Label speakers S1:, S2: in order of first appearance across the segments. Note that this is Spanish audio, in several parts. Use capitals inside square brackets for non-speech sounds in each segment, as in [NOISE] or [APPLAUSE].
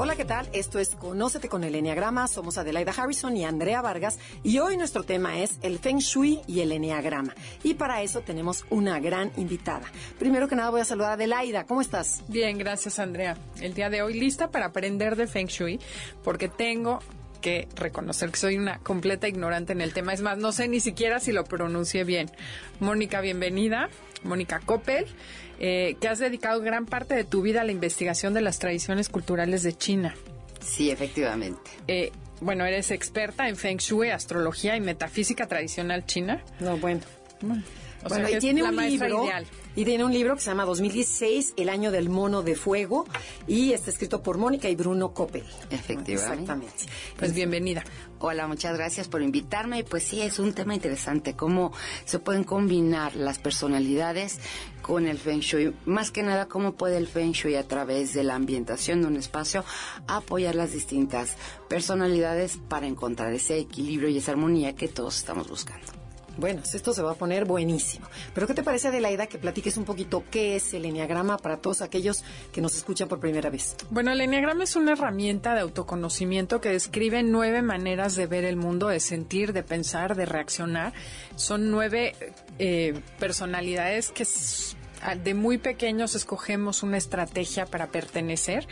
S1: Hola, ¿qué tal? Esto es Conócete con el Enneagrama. Somos Adelaida Harrison y Andrea Vargas y hoy nuestro tema es el Feng Shui y el Enneagrama. Y para eso tenemos una gran invitada. Primero que nada voy a saludar a Adelaida. ¿Cómo estás?
S2: Bien, gracias Andrea. El día de hoy lista para aprender de Feng Shui porque tengo que reconocer que soy una completa ignorante en el tema. Es más, no sé ni siquiera si lo pronuncié bien. Mónica, bienvenida. Mónica Coppel. Eh, que has dedicado gran parte de tu vida a la investigación de las tradiciones culturales de China.
S3: Sí, efectivamente.
S2: Eh, bueno, eres experta en Feng Shui, astrología y metafísica tradicional china.
S1: No, bueno. Bueno, y tiene un libro y tiene un libro que se llama 2016, El año del mono de fuego y está escrito por Mónica y Bruno Coppel.
S3: Efectivamente.
S2: Exactamente. Pues bienvenida.
S3: Hola, muchas gracias por invitarme. Pues sí, es un tema interesante, cómo se pueden combinar las personalidades con el Feng Shui. Más que nada, cómo puede el Feng Shui a través de la ambientación de un espacio apoyar las distintas personalidades para encontrar ese equilibrio y esa armonía que todos estamos buscando.
S1: Bueno, esto se va a poner buenísimo. Pero ¿qué te parece, Adelaida, que platiques un poquito qué es el Enneagrama para todos aquellos que nos escuchan por primera vez?
S2: Bueno, el Enneagrama es una herramienta de autoconocimiento que describe nueve maneras de ver el mundo, de sentir, de pensar, de reaccionar. Son nueve eh, personalidades que de muy pequeños escogemos una estrategia para pertenecer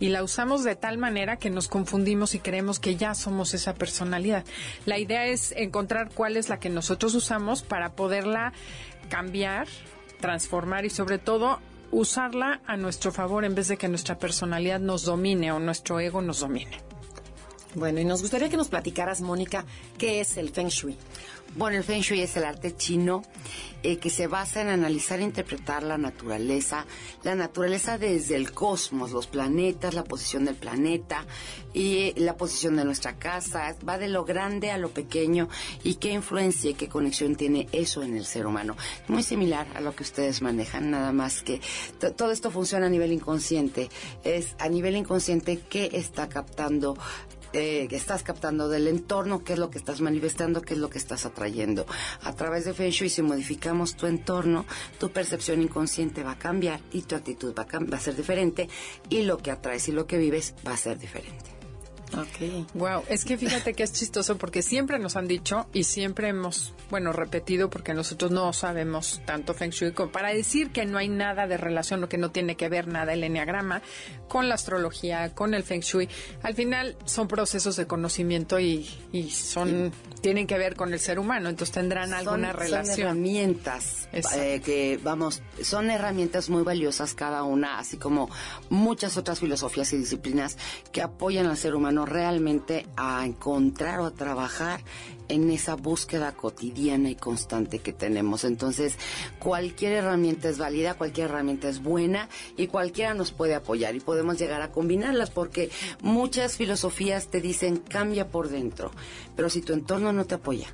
S2: y la usamos de tal manera que nos confundimos y creemos que ya somos esa personalidad. La idea es encontrar cuál es la que nosotros usamos para poderla cambiar, transformar y sobre todo usarla a nuestro favor en vez de que nuestra personalidad nos domine o nuestro ego nos domine.
S1: Bueno, y nos gustaría que nos platicaras, Mónica, qué es el Feng Shui.
S3: Bueno, el Feng Shui es el arte chino eh, que se basa en analizar e interpretar la naturaleza, la naturaleza desde el cosmos, los planetas, la posición del planeta y la posición de nuestra casa. Va de lo grande a lo pequeño y qué influencia y qué conexión tiene eso en el ser humano. Muy similar a lo que ustedes manejan, nada más que todo esto funciona a nivel inconsciente. Es a nivel inconsciente qué está captando eh, que estás captando del entorno, qué es lo que estás manifestando, qué es lo que estás atrayendo. A través de Feng Shui, si modificamos tu entorno, tu percepción inconsciente va a cambiar y tu actitud va a, va a ser diferente y lo que atraes y lo que vives va a ser diferente.
S2: Ok. Wow, es que fíjate que es chistoso porque siempre nos han dicho y siempre hemos, bueno, repetido porque nosotros no sabemos tanto Feng Shui como para decir que no hay nada de relación o que no tiene que ver nada el Enneagrama con la astrología, con el Feng Shui. Al final son procesos de conocimiento y, y son tienen que ver con el ser humano, entonces tendrán alguna relación.
S3: Son herramientas eh, que, vamos, son herramientas muy valiosas cada una, así como muchas otras filosofías y disciplinas que apoyan al ser humano realmente a encontrar o a trabajar en esa búsqueda cotidiana y constante que tenemos. Entonces, cualquier herramienta es válida, cualquier herramienta es buena y cualquiera nos puede apoyar y podemos llegar a combinarlas porque muchas filosofías te dicen cambia por dentro, pero si tu entorno no te apoya,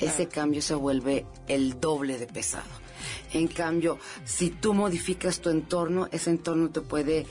S3: ese cambio se vuelve el doble de pesado. En cambio, si tú modificas tu entorno, ese entorno te puede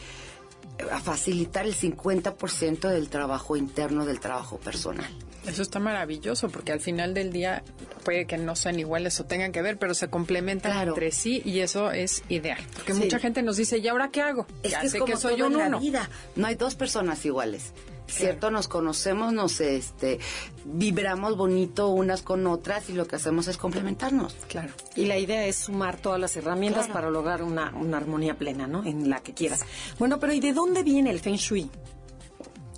S3: facilitar el 50% del trabajo interno, del trabajo personal.
S2: Eso está maravilloso porque al final del día puede que no sean iguales o tengan que ver, pero se complementan entre sí y eso es ideal. Porque mucha gente nos dice, ¿y ahora qué hago?
S3: Es ya que sé que soy un uno. Vida. No hay dos personas iguales. ¿Cierto? Nos conocemos, nos este vibramos bonito unas con otras y lo que hacemos es complementarnos.
S1: Claro. Y la idea es sumar todas las herramientas para lograr una, una armonía plena, ¿no? En la que quieras. Bueno, pero ¿y de dónde viene el Feng Shui?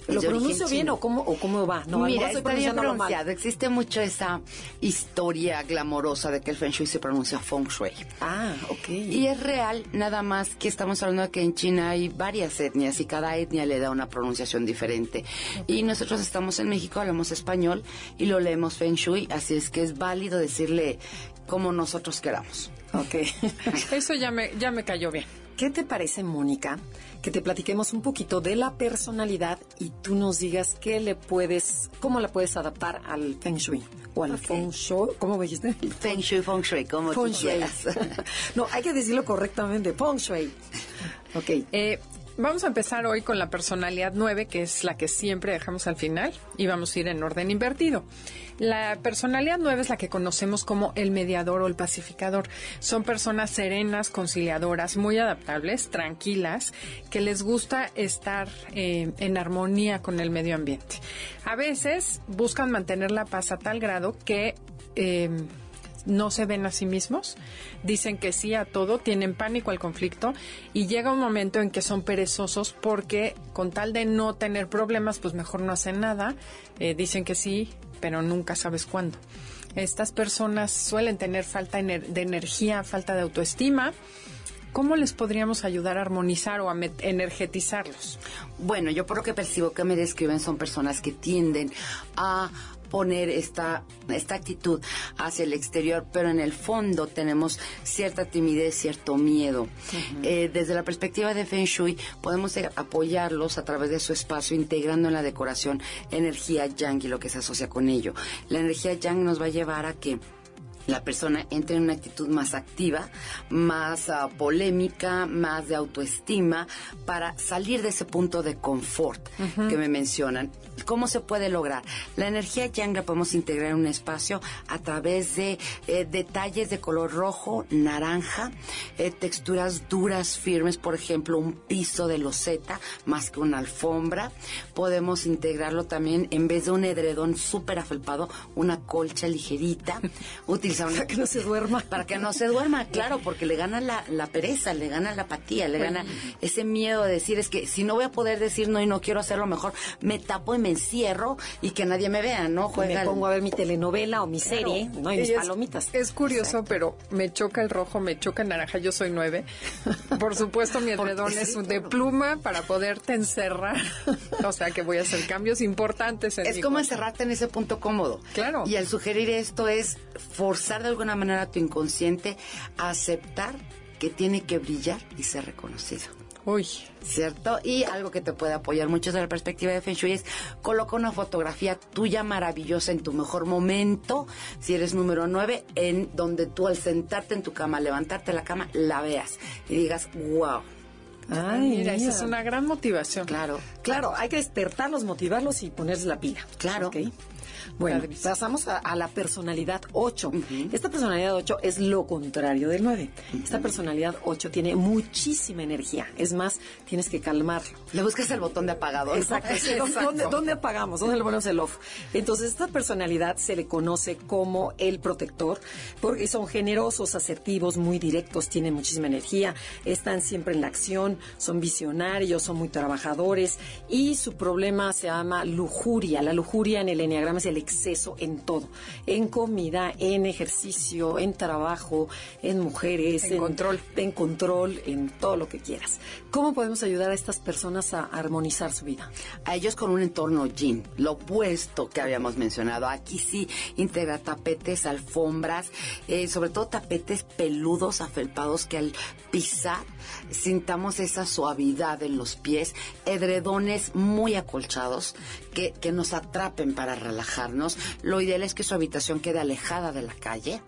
S1: ¿Lo pronuncio bien o cómo, o cómo va?
S3: No, Mira, está bien pronunciado. Existe mucho esa historia glamorosa de que el Feng Shui se pronuncia Feng Shui.
S1: Ah, ok.
S3: Y es real, nada más que estamos hablando de que en China hay varias etnias y cada etnia le da una pronunciación diferente. Y nosotros estamos en México, hablamos español y lo leemos Feng Shui, así es que es válido decirle como nosotros queramos.
S2: Ok. [LAUGHS] Eso ya me, ya me cayó bien.
S1: ¿Qué te parece, Mónica? Que te platiquemos un poquito de la personalidad y tú nos digas qué le puedes, cómo la puedes adaptar al Feng Shui o al Feng Shui, ¿cómo me dijiste?
S3: Feng Shui, Feng Shui, como
S1: Feng
S3: tú
S1: Shui.
S3: quieras. [LAUGHS]
S1: no, hay que decirlo correctamente, Feng Shui. Ok.
S2: Eh, Vamos a empezar hoy con la personalidad 9, que es la que siempre dejamos al final, y vamos a ir en orden invertido. La personalidad 9 es la que conocemos como el mediador o el pacificador. Son personas serenas, conciliadoras, muy adaptables, tranquilas, que les gusta estar eh, en armonía con el medio ambiente. A veces buscan mantener la paz a tal grado que... Eh, no se ven a sí mismos, dicen que sí a todo, tienen pánico al conflicto y llega un momento en que son perezosos porque con tal de no tener problemas, pues mejor no hacen nada, eh, dicen que sí, pero nunca sabes cuándo. Estas personas suelen tener falta de energía, falta de autoestima. ¿Cómo les podríamos ayudar a armonizar o a energetizarlos?
S3: Bueno, yo por lo que percibo que me describen son personas que tienden a poner esta, esta actitud hacia el exterior, pero en el fondo tenemos cierta timidez, cierto miedo. eh, desde la perspectiva de Feng Shui, podemos eh, apoyarlos a través de su espacio, integrando en la decoración energía yang y lo que se asocia con ello. La energía yang nos va a llevar a que la persona entre en una actitud más activa, más uh, polémica, más de autoestima, para salir de ese punto de confort uh -huh. que me mencionan. ¿Cómo se puede lograr? La energía yang la podemos integrar en un espacio a través de eh, detalles de color rojo, naranja, eh, texturas duras, firmes, por ejemplo, un piso de loseta más que una alfombra. Podemos integrarlo también en vez de un edredón súper afelpado, una colcha ligerita. [LAUGHS] una,
S1: para que no se duerma. [LAUGHS]
S3: Para que no se duerma, claro, porque le gana la, la pereza, le gana la apatía, le gana ese miedo de decir, es que si no voy a poder decir no y no quiero hacerlo mejor, me tapo y me encierro y que nadie me vea, ¿no?
S1: Juega me pongo a ver mi telenovela o mi claro. serie, ¿no? Y mis
S2: es,
S1: palomitas.
S2: Es curioso, Exacto. pero me choca el rojo, me choca el naranja, yo soy nueve. [LAUGHS] Por supuesto, mi edredón es de pluma para poderte encerrar. [LAUGHS] o sea que voy a hacer cambios importantes en
S3: Es
S2: mi
S3: como
S2: cuerpo.
S3: encerrarte en ese punto cómodo.
S2: Claro.
S3: Y al sugerir esto es forzar de alguna manera a tu inconsciente a aceptar que tiene que brillar y ser reconocido.
S2: Uy.
S3: ¿Cierto? Y algo que te puede apoyar mucho desde la perspectiva de Feng Shui es coloca una fotografía tuya maravillosa en tu mejor momento, si eres número 9, en donde tú al sentarte en tu cama, levantarte de la cama, la veas y digas, wow.
S2: Ay, mira, esa es una gran motivación.
S3: Claro.
S1: Claro, hay que despertarlos, motivarlos y ponerles la pila.
S3: Claro.
S1: Okay. Bueno, Padrísimo. pasamos a, a, la personalidad 8. Uh -huh. Esta personalidad 8 es lo contrario del 9. Uh -huh. Esta personalidad 8 tiene muchísima energía. Es más, tienes que calmarlo.
S3: Le buscas el botón de apagador.
S1: Exacto. [LAUGHS] Exacto. ¿Dónde, ¿Dónde, apagamos? ¿Dónde le ponemos el off? Entonces, esta personalidad se le conoce como el protector porque son generosos, asertivos, muy directos, tienen muchísima energía, están siempre en la acción, son visionarios, son muy trabajadores y su problema se llama lujuria. La lujuria en el enneagrama es el exceso en todo, en comida, en ejercicio, en trabajo, en mujeres,
S2: en, en, control,
S1: en control, en todo lo que quieras. ¿Cómo podemos ayudar a estas personas a armonizar su vida?
S3: A ellos con un entorno yin, lo opuesto que habíamos mencionado. Aquí sí integra tapetes, alfombras, eh, sobre todo tapetes peludos, afelpados que al pisar sintamos esa suavidad en los pies, edredones muy acolchados que, que nos atrapen para relajarnos. Lo ideal es que su habitación quede alejada de la calle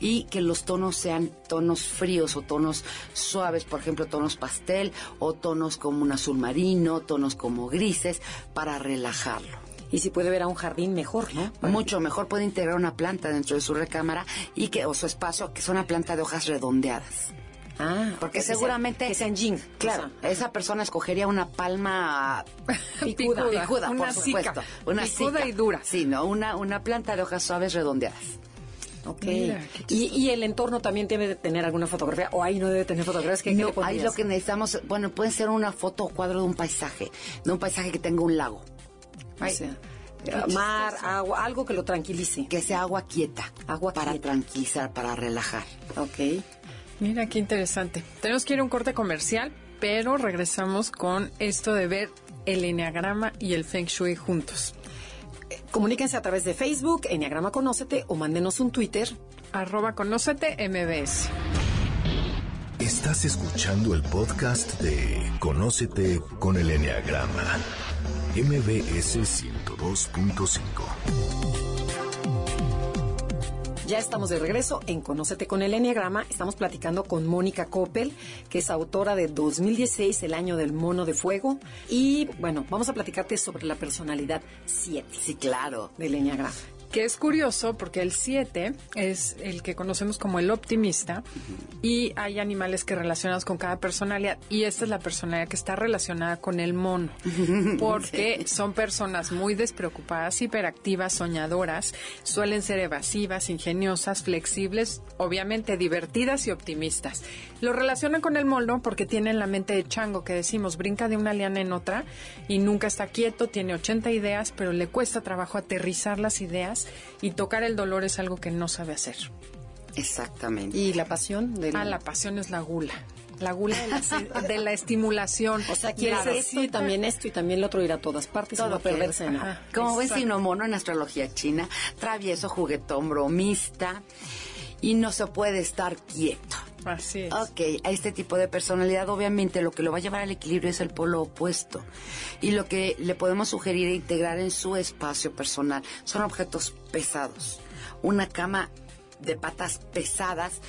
S3: y que los tonos sean tonos fríos o tonos suaves, por ejemplo, tonos pastel o tonos como un azul marino, tonos como grises, para relajarlo.
S1: Y si puede ver a un jardín, mejor, ¿no?
S3: Para Mucho que... mejor puede integrar una planta dentro de su recámara y que, o su espacio, que es una planta de hojas redondeadas.
S1: Ah,
S3: porque seguramente
S1: que sean yin.
S3: Claro, o sea, esa persona escogería una palma [LAUGHS]
S2: picuda,
S3: picuda, picuda
S2: una
S3: por supuesto, una
S2: picuda y dura.
S3: Sí, no, una una planta de hojas suaves redondeadas.
S1: Ok. Mira, y, y, el entorno también debe de tener alguna fotografía, o ahí no debe tener fotografías. ¿Qué,
S3: no,
S1: ¿qué
S3: ahí lo que necesitamos, bueno, puede ser una foto o cuadro de un paisaje, de un paisaje que tenga un lago.
S1: O sea, mar, agua, algo que lo tranquilice.
S3: Que sea agua quieta.
S1: Agua
S3: para
S1: quieta.
S3: tranquilizar, para relajar.
S1: Ok.
S2: Mira qué interesante. Tenemos que ir a un corte comercial, pero regresamos con esto de ver el enneagrama y el feng shui juntos.
S1: Comuníquense a través de Facebook, Enneagrama Conócete, o mándenos un Twitter.
S2: Arroba Conócete MBS.
S4: Estás escuchando el podcast de Conócete con el Enneagrama, MBS 102.5.
S1: Ya estamos de regreso en Conócete con el Enneagrama. Estamos platicando con Mónica Coppel, que es autora de 2016, El Año del Mono de Fuego. Y bueno, vamos a platicarte sobre la personalidad 7.
S3: Sí, claro.
S1: Del Enneagrama
S2: que es curioso porque el 7 es el que conocemos como el optimista y hay animales que relacionados con cada personalidad y esta es la personalidad que está relacionada con el mono [LAUGHS] porque son personas muy despreocupadas, hiperactivas, soñadoras, suelen ser evasivas, ingeniosas, flexibles, obviamente divertidas y optimistas. Lo relacionan con el mono porque tienen la mente de chango que decimos, brinca de una liana en otra y nunca está quieto, tiene 80 ideas, pero le cuesta trabajo aterrizar las ideas y tocar el dolor es algo que no sabe hacer.
S3: Exactamente.
S1: ¿Y la pasión?
S2: Del... Ah, la pasión es la gula. La gula de la, [LAUGHS] estimulación.
S1: O sea, quieres esto y también esto y también lo otro ir a todas partes Todo y perderse en nada.
S3: Como ves, mono en astrología china, travieso, juguetón, bromista y no se puede estar quieto.
S2: Así es.
S3: Ok, a este tipo de personalidad obviamente lo que lo va a llevar al equilibrio es el polo opuesto. Y lo que le podemos sugerir e integrar en su espacio personal son objetos pesados. Una cama de patas pesadas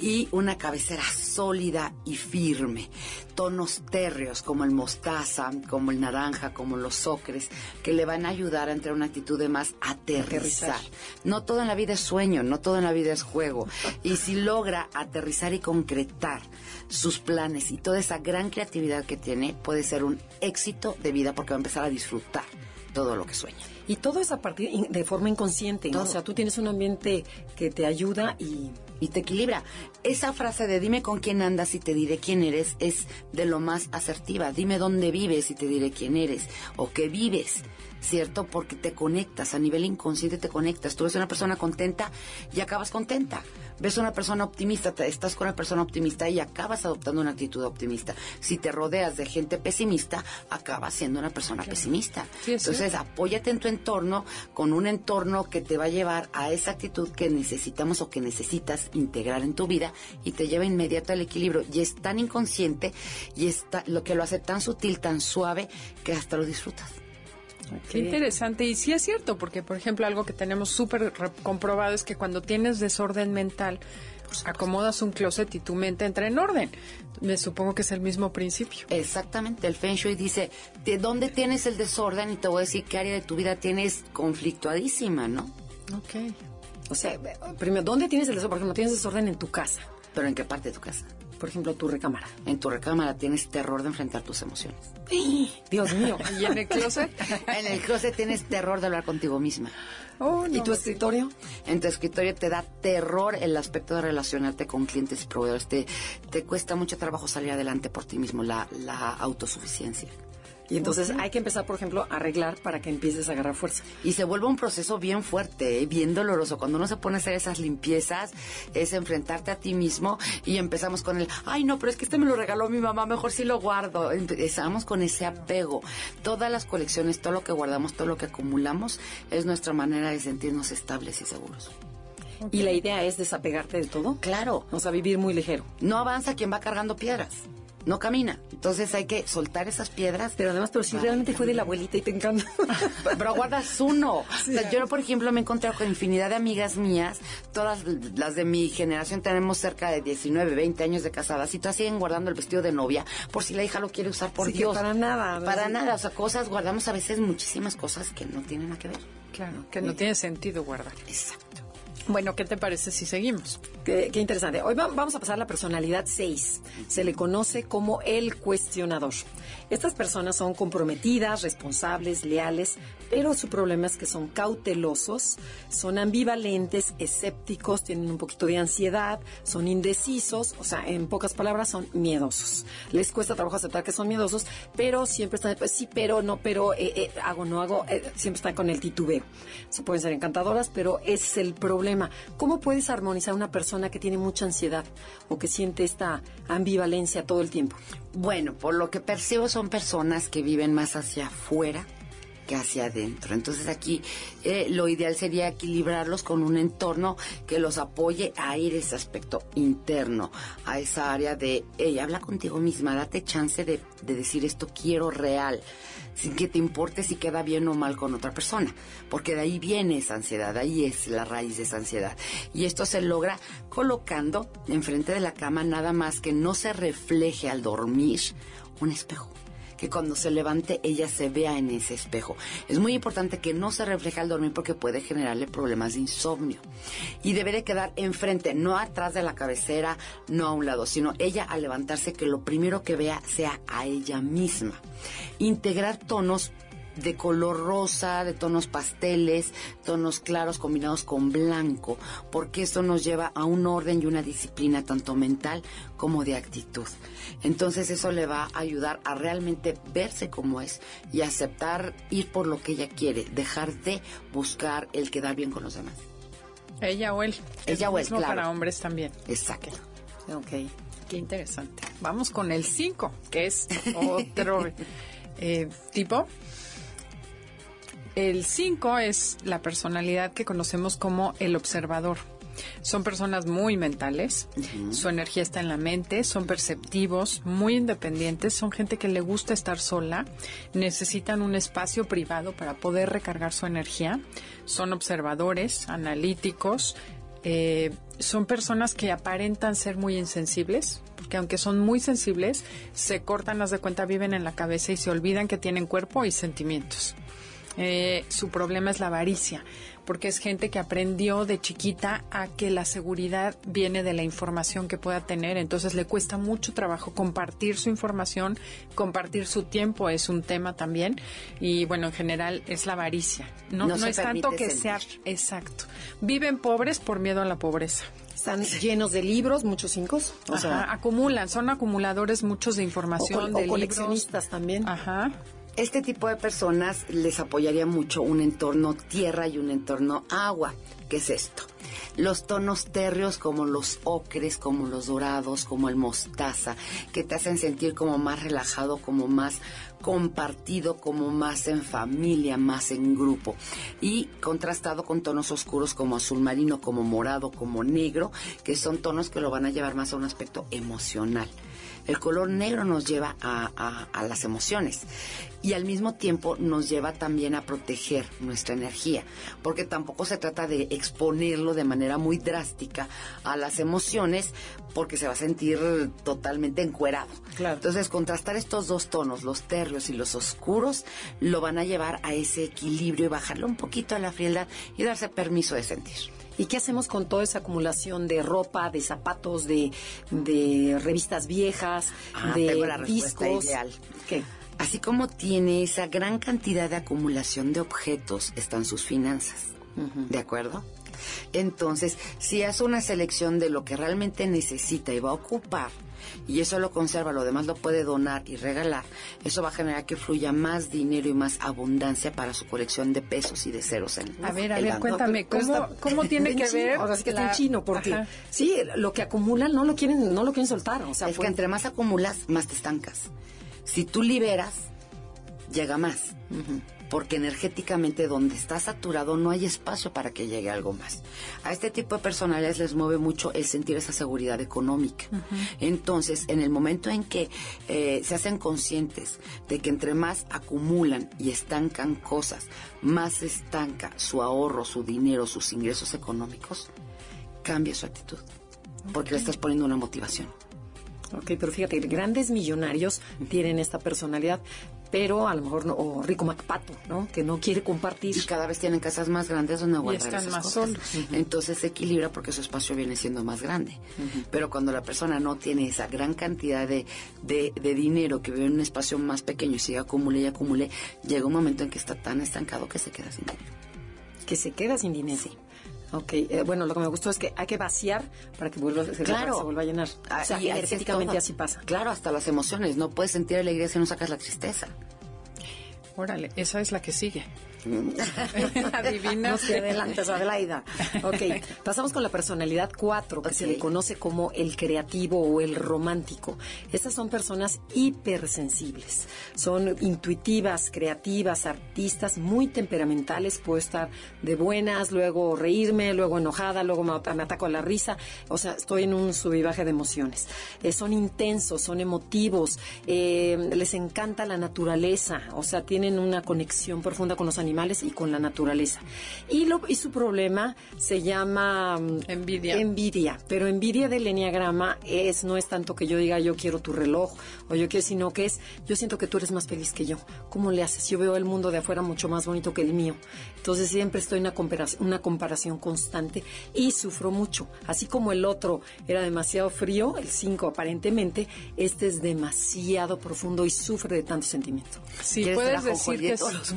S3: y una cabecera sólida y firme. Tonos térreos como el mostaza, como el naranja, como los ocres, que le van a ayudar a entrar en una actitud de más aterrizar. No todo en la vida es sueño, no todo en la vida es juego. Y si logra aterrizar y concretar sus planes y toda esa gran creatividad que tiene, puede ser un éxito de vida porque va a empezar a disfrutar todo lo que sueña.
S1: Y todo es a partir de forma inconsciente, o sea, tú tienes un ambiente que te ayuda y
S3: y te equilibra. Esa frase de dime con quién andas y te diré quién eres es de lo más asertiva. Dime dónde vives y te diré quién eres o qué vives. ¿cierto? Porque te conectas, a nivel inconsciente te conectas. Tú ves una persona contenta y acabas contenta. Ves una persona optimista, estás con una persona optimista y acabas adoptando una actitud optimista. Si te rodeas de gente pesimista, acabas siendo una persona pesimista. Entonces, apóyate en tu entorno con un entorno que te va a llevar a esa actitud que necesitamos o que necesitas integrar en tu vida y te lleva inmediato al equilibrio. Y es tan inconsciente y está lo que lo hace tan sutil, tan suave, que hasta lo disfrutas.
S2: Qué interesante. Y sí es cierto, porque, por ejemplo, algo que tenemos súper comprobado es que cuando tienes desorden mental, pues acomodas un closet y tu mente entra en orden. Me supongo que es el mismo principio.
S3: Exactamente. El Feng Shui dice, ¿de dónde tienes el desorden? Y te voy a decir qué área de tu vida tienes conflictuadísima, ¿no?
S1: Ok. O sea, primero, ¿dónde tienes el desorden? Por ejemplo, tienes desorden en tu casa.
S3: ¿Pero en qué parte de tu casa?
S1: Por ejemplo, tu recámara.
S3: En tu recámara tienes terror de enfrentar tus emociones.
S1: Dios mío. [LAUGHS]
S2: ¿Y en el closet?
S3: en el closet tienes terror de hablar contigo misma.
S1: Oh, ¿Y tu escritorio?
S3: En tu escritorio te da terror el aspecto de relacionarte con clientes y proveedores. Te, te cuesta mucho trabajo salir adelante por ti mismo, la, la autosuficiencia.
S1: Y entonces hay que empezar, por ejemplo, a arreglar para que empieces a agarrar fuerza.
S3: Y se vuelve un proceso bien fuerte, ¿eh? bien doloroso. Cuando uno se pone a hacer esas limpiezas, es enfrentarte a ti mismo y empezamos con el, ay no, pero es que este me lo regaló mi mamá, mejor si lo guardo. Empezamos con ese apego. Todas las colecciones, todo lo que guardamos, todo lo que acumulamos, es nuestra manera de sentirnos estables y seguros.
S1: ¿Y la idea es desapegarte de todo?
S3: Claro.
S1: O sea, vivir muy ligero.
S3: No avanza quien va cargando piedras no camina. Entonces hay que soltar esas piedras.
S1: Pero además, pero si realmente fue de la abuelita y te encanta. [LAUGHS]
S3: pero guardas uno. [LAUGHS] yo, por ejemplo, me he encontrado con infinidad de amigas mías, todas las de mi generación tenemos cerca de 19, 20 años de casadas y todas siguen guardando el vestido de novia por si la hija lo quiere usar por Dios.
S1: para nada.
S3: Para nada. O sea, cosas, guardamos a veces muchísimas cosas que no tienen nada que ver.
S2: Claro, que no tiene sentido guardar.
S3: Exacto.
S2: Bueno, ¿qué te parece si seguimos?
S1: Qué, interesante. Hoy vamos a pasar a la personalidad 6. Se le conoce como el cuestionador. Estas personas son comprometidas, responsables, leales, pero su problema es que son cautelosos, son ambivalentes, escépticos, tienen un poquito de ansiedad, son indecisos, o sea, en pocas palabras, son miedosos. Les cuesta trabajo aceptar que son miedosos, pero siempre están, pues sí, pero no, pero eh, eh, hago, no hago, eh, siempre están con el titubeo. Se pueden ser encantadoras, pero es el problema. ¿Cómo puedes armonizar a una persona que tiene mucha ansiedad o que siente esta ambivalencia todo el tiempo?
S3: Bueno, por lo que percibo son personas que viven más hacia afuera que hacia adentro. Entonces aquí eh, lo ideal sería equilibrarlos con un entorno que los apoye a ir ese aspecto interno, a esa área de, hey, habla contigo misma, date chance de decir esto quiero real sin que te importe si queda bien o mal con otra persona, porque de ahí viene esa ansiedad, ahí es la raíz de esa ansiedad. Y esto se logra colocando enfrente de la cama nada más que no se refleje al dormir un espejo que cuando se levante ella se vea en ese espejo. Es muy importante que no se refleje al dormir porque puede generarle problemas de insomnio. Y debe de quedar enfrente, no atrás de la cabecera, no a un lado, sino ella al levantarse que lo primero que vea sea a ella misma. Integrar tonos de color rosa, de tonos pasteles, tonos claros combinados con blanco, porque esto nos lleva a un orden y una disciplina tanto mental como de actitud. Entonces eso le va a ayudar a realmente verse como es y aceptar ir por lo que ella quiere, dejar de buscar el quedar bien con los demás.
S2: Ella o él.
S3: Ella o él, claro.
S2: para hombres también.
S3: Exacto.
S2: Ok. Qué interesante. Vamos con el 5, que es [LAUGHS] otro eh, tipo el 5 es la personalidad que conocemos como el observador. Son personas muy mentales, su energía está en la mente, son perceptivos, muy independientes, son gente que le gusta estar sola, necesitan un espacio privado para poder recargar su energía, son observadores, analíticos, eh, son personas que aparentan ser muy insensibles, porque aunque son muy sensibles, se cortan las de cuenta, viven en la cabeza y se olvidan que tienen cuerpo y sentimientos. Eh, su problema es la avaricia, porque es gente que aprendió de chiquita a que la seguridad viene de la información que pueda tener, entonces le cuesta mucho trabajo compartir su información, compartir su tiempo es un tema también, y bueno, en general es la avaricia, no, no, es tanto que sea exacto. Viven pobres por miedo a la pobreza.
S1: Están llenos de libros, muchos cinco.
S2: O sea, acumulan, son acumuladores muchos de información, de
S1: coleccionistas también.
S2: Ajá
S3: este tipo de personas les apoyaría mucho un entorno tierra y un entorno agua. ¿Qué es esto? Los tonos térreos como los ocres, como los dorados, como el mostaza, que te hacen sentir como más relajado, como más compartido, como más en familia, más en grupo. Y contrastado con tonos oscuros como azul marino, como morado, como negro, que son tonos que lo van a llevar más a un aspecto emocional. El color negro nos lleva a, las emociones y al mismo tiempo nos lleva también a proteger nuestra energía, porque tampoco se trata de exponerlo de manera muy drástica a las emociones, porque se va a sentir totalmente encuerado. Entonces, contrastar estos dos tonos, los terrios y los oscuros, lo van a llevar a ese equilibrio y bajarle un poquito a la frialdad y darse permiso de sentir.
S1: ¿Y qué hacemos con toda esa acumulación de ropa, de zapatos, de, de revistas viejas,
S3: ah,
S1: de
S3: tengo la discos? Ideal. Así como tiene esa gran cantidad de acumulación de objetos, están sus finanzas. ¿De acuerdo? Entonces, si hace una selección de lo que realmente necesita y va a ocupar, y eso lo conserva, lo demás lo puede donar y regalar, eso va a generar que fluya más dinero y más abundancia para su colección de pesos y de ceros en
S2: A ver, a ver, cuéntame, ¿cómo, tiene [LAUGHS] que ver?
S1: Ahora sí que está en chino, porque sí, lo que acumulan no lo quieren, no lo quieren soltar. O sea,
S3: es que entre más acumulas, más te estancas. Si tú liberas, llega más porque energéticamente donde está saturado no hay espacio para que llegue algo más. A este tipo de personalidades les mueve mucho el sentir esa seguridad económica. Entonces, en el momento en que eh, se hacen conscientes de que entre más acumulan y estancan cosas, más estanca su ahorro, su dinero, sus ingresos económicos, cambia su actitud, porque le estás poniendo una motivación.
S1: Ok, pero fíjate, grandes millonarios tienen esta personalidad, pero a lo mejor no, o Rico Macpato, ¿no? Que no quiere compartir.
S3: Y cada vez tienen casas más grandes donde guardar
S2: y están más solos.
S3: Entonces se equilibra porque su espacio viene siendo más grande. Pero cuando la persona no tiene esa gran cantidad de, de, dinero que vive en un espacio más pequeño y sigue acumule y acumule, llega un momento en que está tan estancado que se queda sin dinero.
S1: Que se queda sin dinero. Sí. Ok, eh, bueno, lo que me gustó es que hay que vaciar para que vuelva, se,
S3: claro.
S1: se vuelva a llenar.
S3: o sea, y energéticamente así pasa. Claro, hasta las emociones. No puedes sentir alegría si no sacas la tristeza.
S2: Órale, esa es la que sigue. [LAUGHS] Adivina.
S1: No se adelantes, Adelaida. Ok, pasamos con la personalidad 4, que se le conoce como el creativo o el romántico. Estas son personas hipersensibles. Son intuitivas, creativas, artistas, muy temperamentales. Puedo estar de buenas, luego reírme, luego enojada, luego me, ataco a la risa. O sea, estoy en un subivaje de emociones. Eh, son intensos, son emotivos, eh, les encanta la naturaleza, o sea, tienen una conexión profunda con los animales y con la naturaleza. Y, lo, y su problema se llama
S2: mm, envidia.
S1: Envidia, pero envidia del enneagrama es no es tanto que yo diga yo quiero tu reloj o yo quiero, sino que es yo siento que tú eres más feliz que yo. ¿Cómo le haces? Yo veo el mundo de afuera mucho más bonito que el mío. Entonces siempre estoy en una comparación, una comparación constante y sufro mucho. Así como el otro era demasiado frío, el 5 aparentemente, este es demasiado profundo y sufre de tanto sentimiento.
S2: Sí, puedes decir que [LAUGHS]
S1: los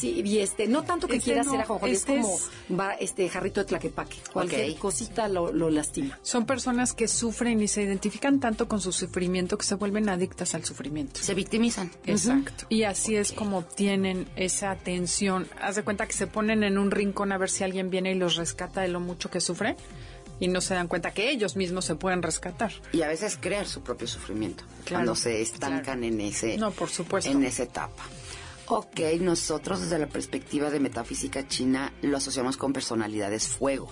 S1: Sí, y este, no tanto que quiera hacer ajonjolí, es como va este jarrito de tlaquepaque. Cualquier cosita lo, lastima.
S2: Son personas que sufren y se identifican tanto con su sufrimiento que se vuelven adictas al sufrimiento.
S3: Se victimizan.
S2: Exacto. Y así es como obtienen esa atención. Haz de cuenta que se ponen en un rincón a ver si alguien viene y los rescata de lo mucho que sufren y no se dan cuenta que ellos mismos se pueden rescatar.
S3: Y a veces crear su propio sufrimiento cuando se estancan en ese
S2: no, por supuesto.
S3: en esa etapa. Ok, nosotros desde la perspectiva de metafísica china lo asociamos con personalidades fuego.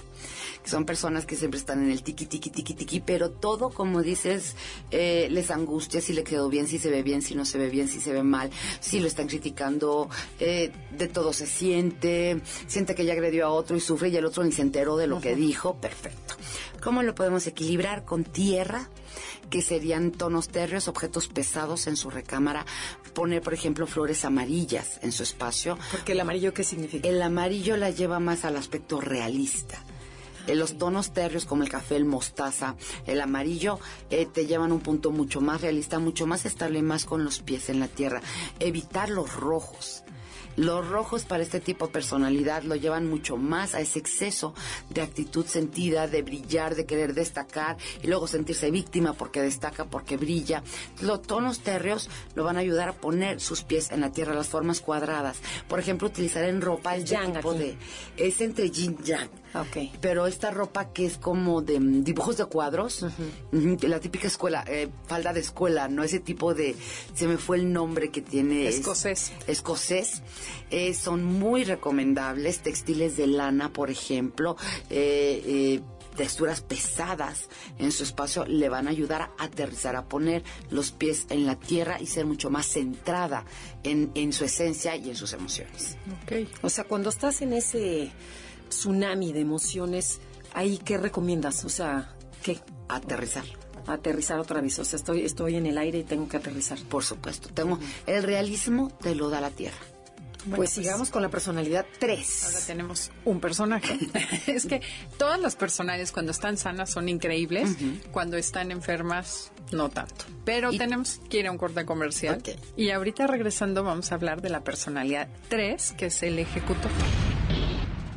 S3: Que son personas que siempre están en el tiki, tiki, tiki, tiki, pero todo, como dices, eh, les angustia si le quedó bien, si se ve bien, si no se ve bien, si se ve mal, si lo están criticando, eh, de todo se siente, siente que ya agredió a otro y sufre y el otro ni se enteró de lo que dijo. Perfecto. ¿Cómo lo podemos equilibrar? Con tierra que serían tonos térreos, objetos pesados en su recámara, poner, por ejemplo, flores amarillas en su espacio.
S1: Porque el amarillo, ¿qué significa?
S3: El amarillo la lleva más al aspecto realista. Eh, los tonos térreos como el café, el mostaza, el amarillo, eh, te llevan a un punto mucho más realista, mucho más estable, más con los pies en la tierra. Evitar los rojos. Los rojos para este tipo de personalidad lo llevan mucho más a ese exceso de actitud sentida, de brillar, de querer destacar y luego sentirse víctima porque destaca, porque brilla. Los tonos térreos lo van a ayudar a poner sus pies en la tierra, las formas cuadradas. Por ejemplo, utilizar en ropa el tipo de... Es entre yin yang.
S1: Okay.
S3: Pero esta ropa que es como de mm, dibujos de cuadros, la típica escuela, eh, falda de escuela, no ese tipo de, se me fue el nombre que tiene.
S2: Escocés.
S3: escocés. Eh, son muy recomendables, textiles de lana, por ejemplo, eh, texturas pesadas en su espacio le van a ayudar a aterrizar, a poner los pies en la tierra y ser mucho más centrada en, en su esencia y en sus emociones.
S1: Okay. O sea, cuando estás en ese tsunami de emociones, ¿ahí qué recomiendas? O sea, ¿qué?
S3: Aterrizar.
S1: Aterrizar otra vez. O sea, estoy, estoy en el aire y tengo que aterrizar.
S3: Por supuesto. Tengo, el realismo te lo da la tierra.
S1: pues, pues sigamos con la personalidad 3.
S2: Ahora tenemos un personaje. [LAUGHS] es que todas las personalidades cuando están sanas son increíbles, cuando están enfermas no tanto. Pero tenemos que ir a un corte comercial. Y ahorita regresando vamos a hablar de la personalidad 3, que es el ejecutor.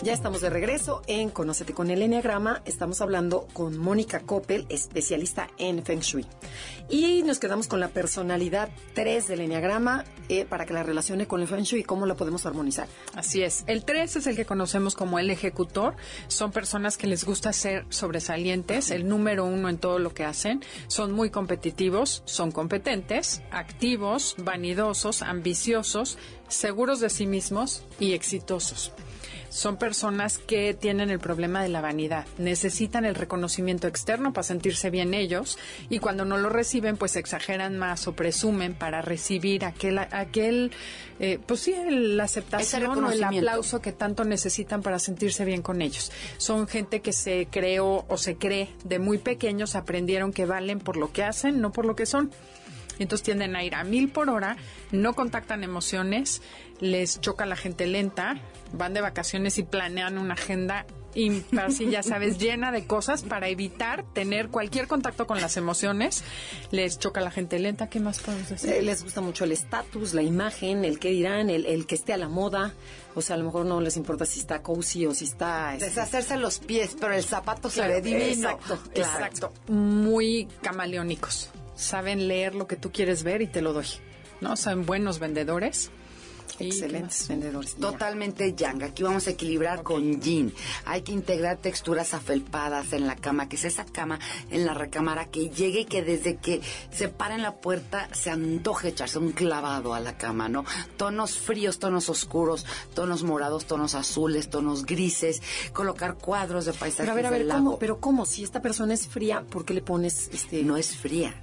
S1: Ya estamos de regreso en Conócete con el Enneagrama. Estamos hablando con Mónica Coppel, especialista en Feng Shui. Y nos quedamos con la personalidad 3 del Enneagrama eh, para que la relacione con el Feng Shui y cómo la podemos armonizar.
S2: Así es. El 3 es el que conocemos como el ejecutor. Son personas que les gusta ser sobresalientes, el número uno en todo lo que hacen. Son muy competitivos, son competentes, activos, vanidosos, ambiciosos, seguros de sí mismos y exitosos son personas que tienen el problema de la vanidad. Necesitan el reconocimiento externo para sentirse bien ellos y cuando no lo reciben, pues exageran más o presumen para recibir aquel, aquel eh, pues sí, la aceptación o el aplauso que tanto necesitan para sentirse bien con ellos. Son gente que se creó o se cree de muy pequeños, aprendieron que valen por lo que hacen, no por lo que son. Entonces tienden a ir a mil por hora, no contactan emociones, les choca la gente lenta, van de vacaciones y planean una agenda y así ya sabes, llena de cosas para evitar tener cualquier contacto con las emociones. Les choca la gente lenta, ¿qué más podemos decir?
S1: Eh, les gusta mucho el estatus, la imagen, el que dirán, el, el, que esté a la moda. O sea, a lo mejor no les importa si está cozy o si está...
S3: Este... Deshacerse los pies, pero el zapato se ve divino.
S2: Exacto, exacto. Muy camaleónicos. Saben leer lo que tú quieres ver y te lo doy. ¿No? Son buenos vendedores
S1: Excelentes vendedores.
S3: Totalmente yang. Aquí vamos a equilibrar con yin. Hay que integrar texturas afelpadas en la cama, que es esa cama en la recámara que llegue y que desde que se para en la puerta se antoje echarse un clavado a la cama, ¿no? Tonos fríos, tonos oscuros, tonos morados, tonos azules, tonos grises, colocar cuadros de paisajes
S1: Pero a ver, a ver,
S3: ¿cómo?
S1: Pero ¿cómo? Si esta persona es fría, ¿por qué le pones este...?
S3: No es fría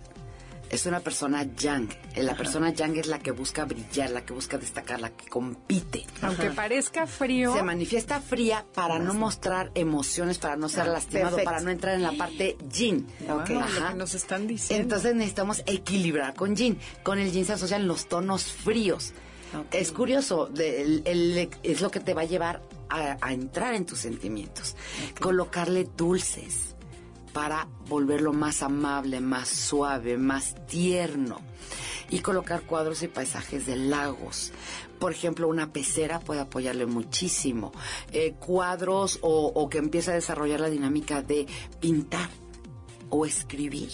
S3: es una persona yang. La persona yang es la que busca brillar, la que busca destacar, la que compite.
S2: Aunque parezca frío.
S3: Se manifiesta fría para no mostrar emociones, para no ser lastimado, para no entrar en la parte yin.
S2: Okay. Lo que nos están diciendo.
S3: Entonces necesitamos equilibrar con yin. Con el yin se asocian los tonos fríos. Es curioso, es lo que te va a llevar a, entrar en tus sentimientos. Colocarle dulces para volverlo más amable, más suave, más tierno. Y colocar cuadros y paisajes de lagos. Por ejemplo, una pecera puede apoyarle muchísimo. Eh, cuadros o, que empiece a desarrollar la dinámica de pintar o escribir.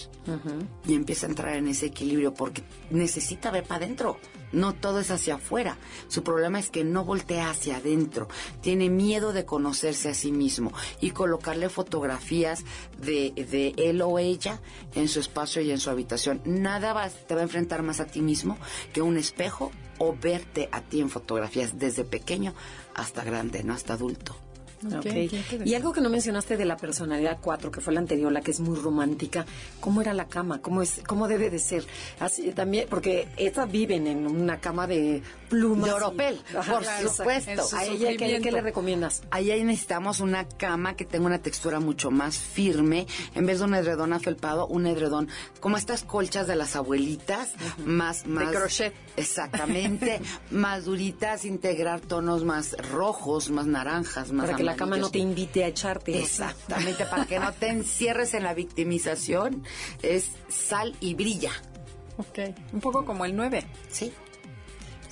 S3: Y empieza a entrar en ese equilibrio porque necesita ver para adentro no todo es hacia afuera. Su problema es que no voltea hacia adentro. Tiene miedo de conocerse a sí mismo y colocarle fotografías de, de él o ella en su espacio y en su habitación. Nada va, te va a enfrentar más a ti mismo que un espejo o verte a ti en fotografías desde pequeño hasta grande, no hasta adulto.
S1: Okay. Y algo que no mencionaste de la personalidad 4, que fue la anterior, la que es muy romántica, ¿cómo era la cama? ¿Cómo es cómo debe de ser? Así también porque estas viven en una cama de plumas
S3: de oropel, por supuesto.
S1: ¿A ella ¿qué, le recomiendas?
S3: Ahí necesitamos una cama que tenga una textura mucho más firme, en vez de un edredón afelpado, un edredón como estas colchas de las abuelitas, más más
S2: de crochet.
S3: Exactamente, [LAUGHS] más duritas, integrar tonos más rojos, más naranjas, más
S1: Para que la cama no te invite a echarte.
S3: Exactamente, para que no te encierres en la victimización, es sal y brilla.
S2: Ok, un poco como el 9.
S3: Sí.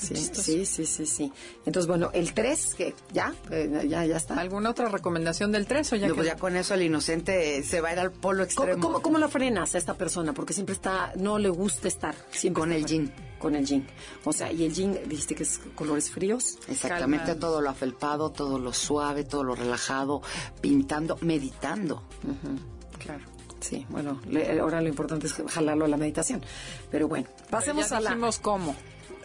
S1: Sí, sí, sí, sí, sí. Entonces, bueno, el 3, que ya, eh, ya, ya está.
S2: ¿Alguna otra recomendación del 3 o ya
S3: no, pues ya con eso el inocente se va a ir al polo extremo.
S1: ¿Cómo, cómo, lo frenas a esta persona? Porque siempre está, no le gusta estar. Siempre
S3: con el jean.
S1: Con el jean. O sea, y el jean, dijiste que es colores fríos.
S3: Exactamente, todo lo afelpado, todo lo suave, todo lo relajado, pintando, meditando.
S1: Claro. Sí, bueno, ahora lo importante es jalarlo a la meditación. Pero bueno, pasemos a la...
S2: cómo.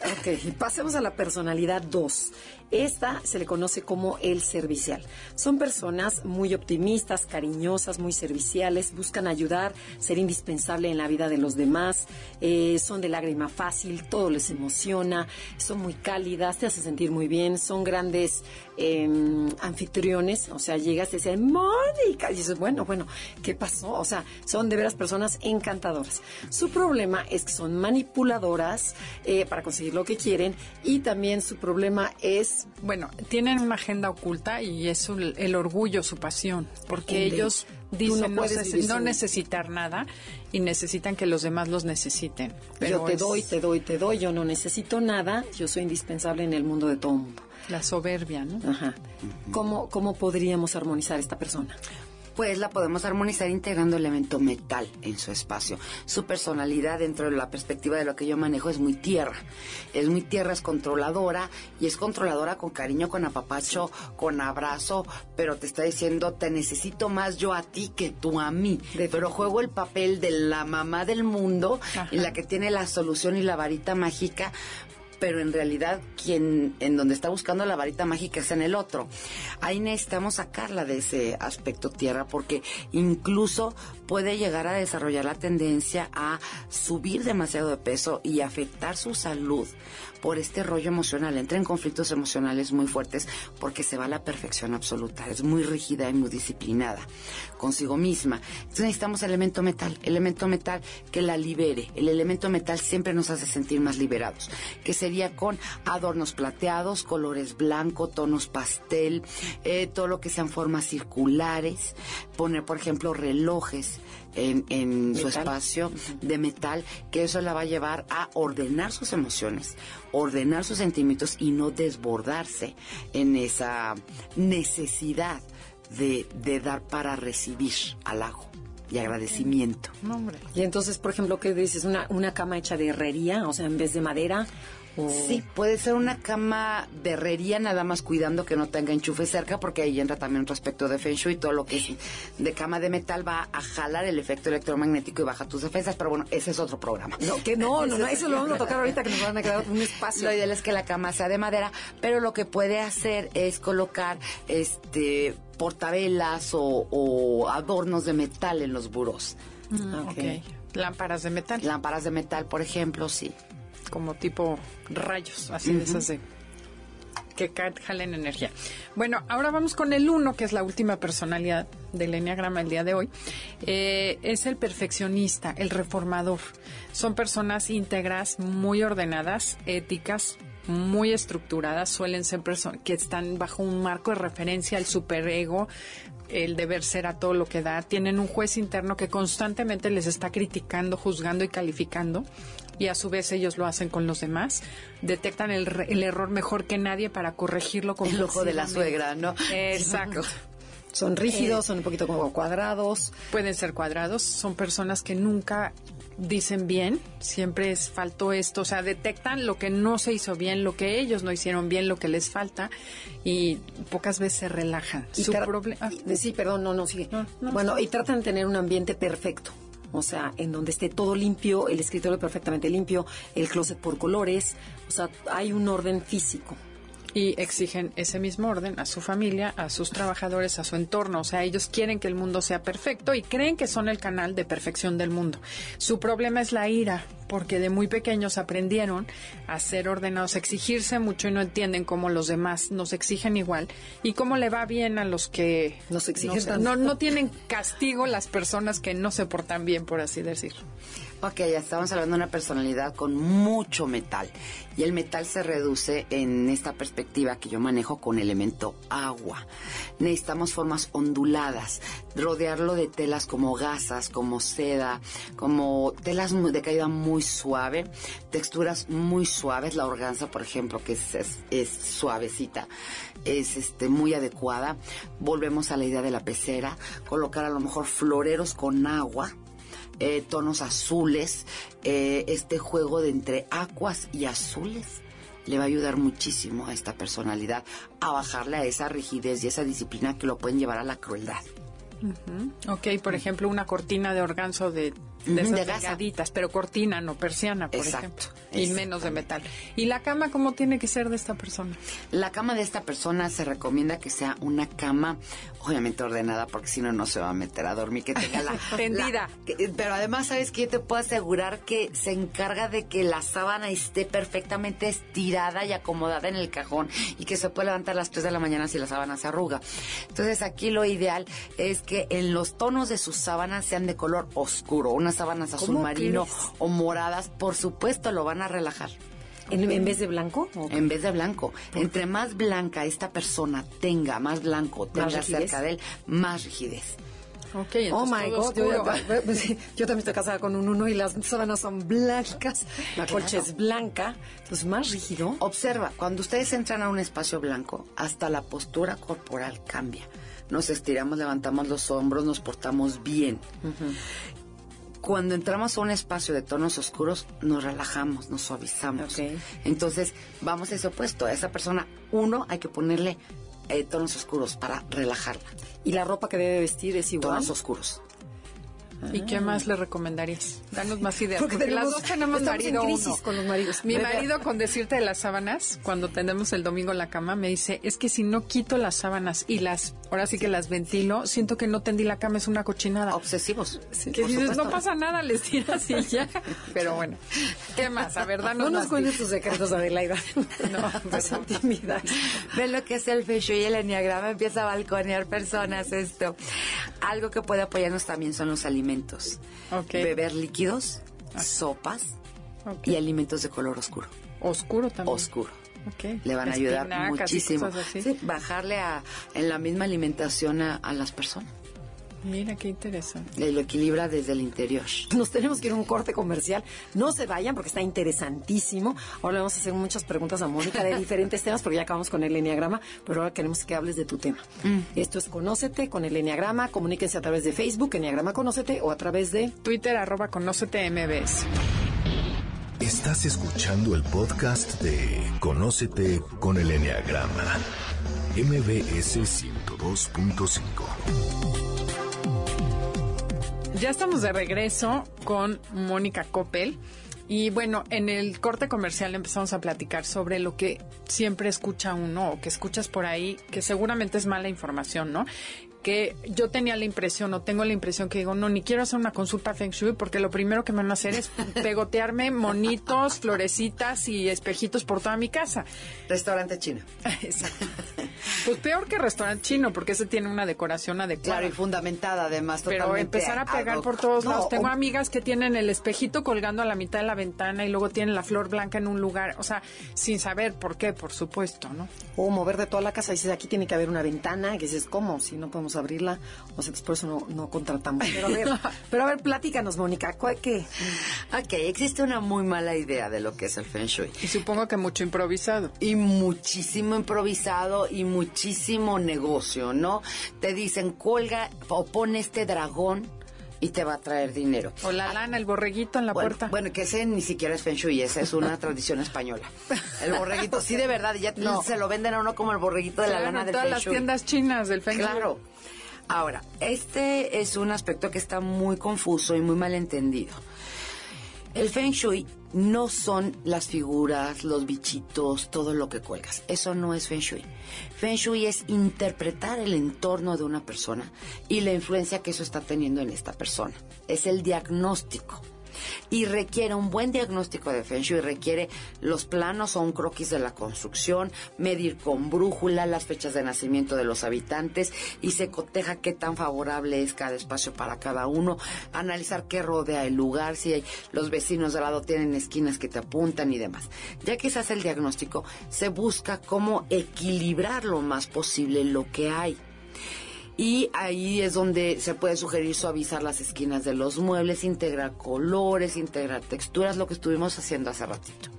S1: Ok, pasemos a la personalidad 2. Esta se le conoce como el servicial. Son personas muy optimistas, cariñosas, muy serviciales, buscan ayudar, ser indispensable en la vida de los demás, eh, son de lágrima fácil, todo les emociona, son muy cálidas, te hace sentir muy bien, son grandes em, anfitriones, o sea, llegas y dices, Mónica, y dices, bueno, bueno, ¿qué pasó? O sea, son de veras personas encantadoras. Su problema es que son manipuladoras eh, para conseguir lo que quieren y también su problema es
S2: bueno, tienen una agenda oculta y es el, orgullo, su pasión, porque ellos dicen no, necesitar nada y necesitan que los demás los necesiten.
S1: Pero yo te doy, te doy, te doy, yo no necesito nada, yo soy indispensable en el mundo de todo mundo.
S2: La soberbia, ¿no?
S1: Ajá. ¿Cómo, ¿Cómo podríamos armonizar esta persona?
S3: Pues la podemos armonizar integrando elemento metal en su espacio. Su personalidad dentro de la perspectiva de lo que yo manejo es muy tierra. Es muy tierra, es controladora y es controladora con cariño, con apapacho, con abrazo, pero te está diciendo, te necesito más yo a ti que tú a mí. Pero juego el papel de la mamá del mundo y la que tiene la solución y la varita mágica pero en realidad quien en donde está buscando la varita mágica es en el otro. Ahí necesitamos sacarla de ese aspecto tierra porque incluso puede llegar a desarrollar la tendencia a subir demasiado de peso y afectar su salud por este rollo emocional. Entra en conflictos emocionales muy fuertes porque se va a la perfección absoluta. Es muy rígida y muy disciplinada consigo misma. Entonces necesitamos elemento metal, elemento metal que la libere. El elemento metal siempre nos hace sentir más liberados. Que se sería con adornos plateados, colores blanco, tonos pastel, eh, todo lo que sean formas circulares, poner, por ejemplo, relojes en, su espacio de metal, que eso la va a llevar a ordenar sus emociones, ordenar sus sentimientos y no desbordarse en esa necesidad de, de dar para recibir halago y agradecimiento.
S1: Y entonces, por ejemplo, ¿qué dices? Una, una cama hecha de herrería, o sea, en vez de madera,
S3: Sí, puede ser una cama de herrería, nada más cuidando que no tenga enchufe cerca, porque ahí entra también otro aspecto de Feng Shui. Todo lo que es de cama de metal va a jalar el efecto electromagnético y baja tus defensas, pero bueno, ese es otro programa.
S1: No, que no, no, no, eso lo vamos a tocar ahorita que nos van a quedar un espacio.
S3: Lo ideal es que la cama sea de madera, pero lo que puede hacer es colocar este portavelas o, adornos de metal en los buros.
S2: Mm, okay. Lámparas de metal.
S3: Lámparas de metal, por ejemplo, sí
S2: como tipo rayos, así de esas de que jalen energía. Bueno, ahora vamos con el uno, que es la última personalidad del Enneagrama el día de hoy. Eh, es el perfeccionista, el reformador. Son personas íntegras, muy ordenadas, éticas, muy estructuradas. Suelen ser personas que están bajo un marco de referencia al superego, el deber ser a todo lo que da. Tienen un juez interno que constantemente les está criticando, juzgando y calificando y a su vez ellos lo hacen con los demás. Detectan el, el error mejor que nadie para corregirlo con
S3: el ojo de la suegra, ¿no?
S2: Exacto.
S1: Son rígidos, son un poquito como cuadrados.
S2: Pueden ser cuadrados, son personas que nunca dicen bien, siempre es faltó esto, o sea, detectan lo que no se hizo bien, lo que ellos no hicieron bien, lo que les falta y pocas veces se relajan.
S1: Su problema, sí, perdón, no, no, sigue. bueno, y tratan de tener un ambiente perfecto o sea, en donde esté todo limpio, el escritorio perfectamente limpio, el closet por colores, o sea, hay un orden físico
S2: y exigen ese mismo orden a su familia, a sus trabajadores, a su entorno. O sea, ellos quieren que el mundo sea perfecto y creen que son el canal de perfección del mundo. Su problema es la ira, porque de muy pequeños aprendieron a ser ordenados, a exigirse mucho y no entienden cómo los demás nos exigen igual y cómo le va bien a los que
S1: nos exigen
S2: no, no, no tienen castigo las personas que no se portan bien, por así decirlo.
S3: Ok, ya estamos hablando de una personalidad con mucho metal. Y el metal se reduce en esta perspectiva que yo manejo con elemento agua. Necesitamos formas onduladas, rodearlo de telas como gasas, como seda, como telas de caída muy suave, texturas muy suaves. La organza, por ejemplo, que es, es, suavecita, es este, muy adecuada. Volvemos a la idea de la pecera, colocar a lo mejor floreros con agua eh, tonos azules, eh, este juego de entre aguas y azules le va a ayudar muchísimo a esta personalidad a bajarle a esa rigidez y esa disciplina que lo pueden llevar a la crueldad.
S2: Ok, por ejemplo, una cortina de organzo de de esas pero cortina, no persiana, por ejemplo. Y menos de metal. ¿Y la cama cómo tiene que ser de esta persona?
S3: La cama de esta persona se recomienda que sea una cama obviamente ordenada porque si no no se va a meter a dormir. Que tenga la [LAUGHS]
S2: tendida.
S3: pero además sabes que yo te puedo asegurar que se encarga de que la sábana esté perfectamente estirada y acomodada en el cajón y que se puede levantar a las 3 de la mañana si la sábana se arruga. Entonces aquí lo ideal es que en los tonos de sus sábanas sean de color oscuro una sábanas azul marino o moradas, por supuesto lo van a relajar.
S1: ¿En, vez de blanco?
S3: En vez de blanco. Entre más blanca esta persona tenga, más blanco tenga cerca de él, más rigidez.
S2: Okay,
S1: oh my God, [LAUGHS] yo, también estoy casada con un uno y las sábanas son blancas, la colcha es blanca, entonces más rígido.
S3: Observa, cuando ustedes entran a un espacio blanco, hasta la postura corporal cambia. Nos estiramos, levantamos los hombros, nos portamos bien cuando entramos a un espacio de tonos oscuros, nos relajamos, nos suavizamos. Entonces, vamos a ese opuesto. A esa persona, uno, hay que ponerle eh, tonos oscuros para relajarla.
S1: ¿Y la ropa que debe vestir es igual?
S3: Tonos oscuros.
S2: ¿Y qué más le recomendarías? Danos más ideas. Porque, las dos tenemos marido
S1: uno. con los maridos.
S2: Mi marido, con decirte de las sábanas, cuando tenemos el domingo en la cama, me dice, es que si no quito las sábanas y las, ahora sí que las ventilo, siento que no tendí la cama, es una cochinada.
S3: Obsesivos.
S2: que dices, no pasa nada, les tiras y ya. [LAUGHS] Pero bueno, ¿qué más? A ver, danos
S1: No nos cuentes tus secretos, Adelaida. [LAUGHS]
S2: no, [LAUGHS] pues intimidad.
S3: Ven lo que es el fecho y el enneagrama, empieza a balconear personas esto. Algo que puede apoyarnos también son los alimentos Beber líquidos, sopas y alimentos de color oscuro.
S2: Oscuro también.
S3: Oscuro. Le van a ayudar muchísimo. bajarle a, en la misma alimentación a las personas.
S2: Mira, qué interesante.
S3: Y lo equilibra desde el interior.
S1: Nos tenemos que ir a un corte comercial. No se vayan porque está interesantísimo. Ahora vamos a hacer muchas preguntas a Mónica de [LAUGHS] diferentes temas porque ya acabamos con el Enneagrama, pero ahora queremos que hables de tu tema. Mm. Esto es Conócete con el Enneagrama. Comuníquense a través de Facebook, Enneagrama Conócete, o a través de
S2: Twitter, arroba Conócete MBS.
S4: Estás escuchando el podcast de Conócete con el Enneagrama. MBS 102.5.
S2: Ya estamos de regreso con Mónica Coppel. Y bueno, en el corte comercial empezamos a platicar sobre lo que siempre escucha uno o que escuchas por ahí, que seguramente es mala información, ¿no? Que yo tenía la impresión o tengo la impresión que digo, no, ni quiero hacer una consulta Feng Shui porque lo primero que me van a hacer es pegotearme monitos, florecitas y espejitos por toda mi casa.
S3: Restaurante chino. [LAUGHS]
S2: Exacto. Pues peor que restaurante chino porque ese tiene una decoración adecuada.
S3: Claro, y fundamentada además.
S2: Pero empezar a pegar por todos lados. Tengo amigas que tienen el espejito colgando a la mitad de la ventana y luego tienen la flor blanca en un lugar, o sea, sin saber por qué, por supuesto, ¿no?
S1: O mover de toda la casa dices, aquí tiene que haber una ventana, que dices, ¿cómo? Si no podemos abrirla, o sea, por eso no, no contratamos. Pero a ver, [LAUGHS] pero a ver, platícanos, Mónica, ¿qué?
S3: Ok, existe una muy mala idea de lo que es el Feng Shui.
S2: Y supongo que mucho improvisado.
S3: Y muchísimo improvisado y muchísimo negocio, ¿no? Te dicen, colga o pone este dragón y te va a traer dinero.
S2: O la lana, el borreguito en la puerta.
S3: Bueno, que ese ni siquiera es Feng Shui, esa es una [LAUGHS] tradición española. El borreguito, sí, de verdad, ya se lo venden a uno como el borreguito de la lana del
S2: todas las tiendas chinas del Feng Shui.
S3: Claro. Ahora, este es un aspecto que está muy confuso y muy mal entendido. El Feng Shui no son las figuras, los bichitos, todo lo que cuelgas. Eso no es Feng Shui. Feng Shui es interpretar el entorno de una persona y la influencia que eso está teniendo en esta persona. Es el diagnóstico y requiere un buen diagnóstico de Feng Shui, requiere los planos o un croquis de la construcción, medir con brújula las fechas de nacimiento de los habitantes y se coteja qué tan favorable es cada espacio para cada uno, analizar qué rodea el lugar, si los vecinos de lado tienen esquinas que te apuntan y demás. Ya que se hace el diagnóstico, se busca cómo equilibrar lo más posible lo que hay y ahí es donde se puede sugerir suavizar las esquinas de los muebles, integrar colores, integrar texturas, lo que estuvimos haciendo hace ratito.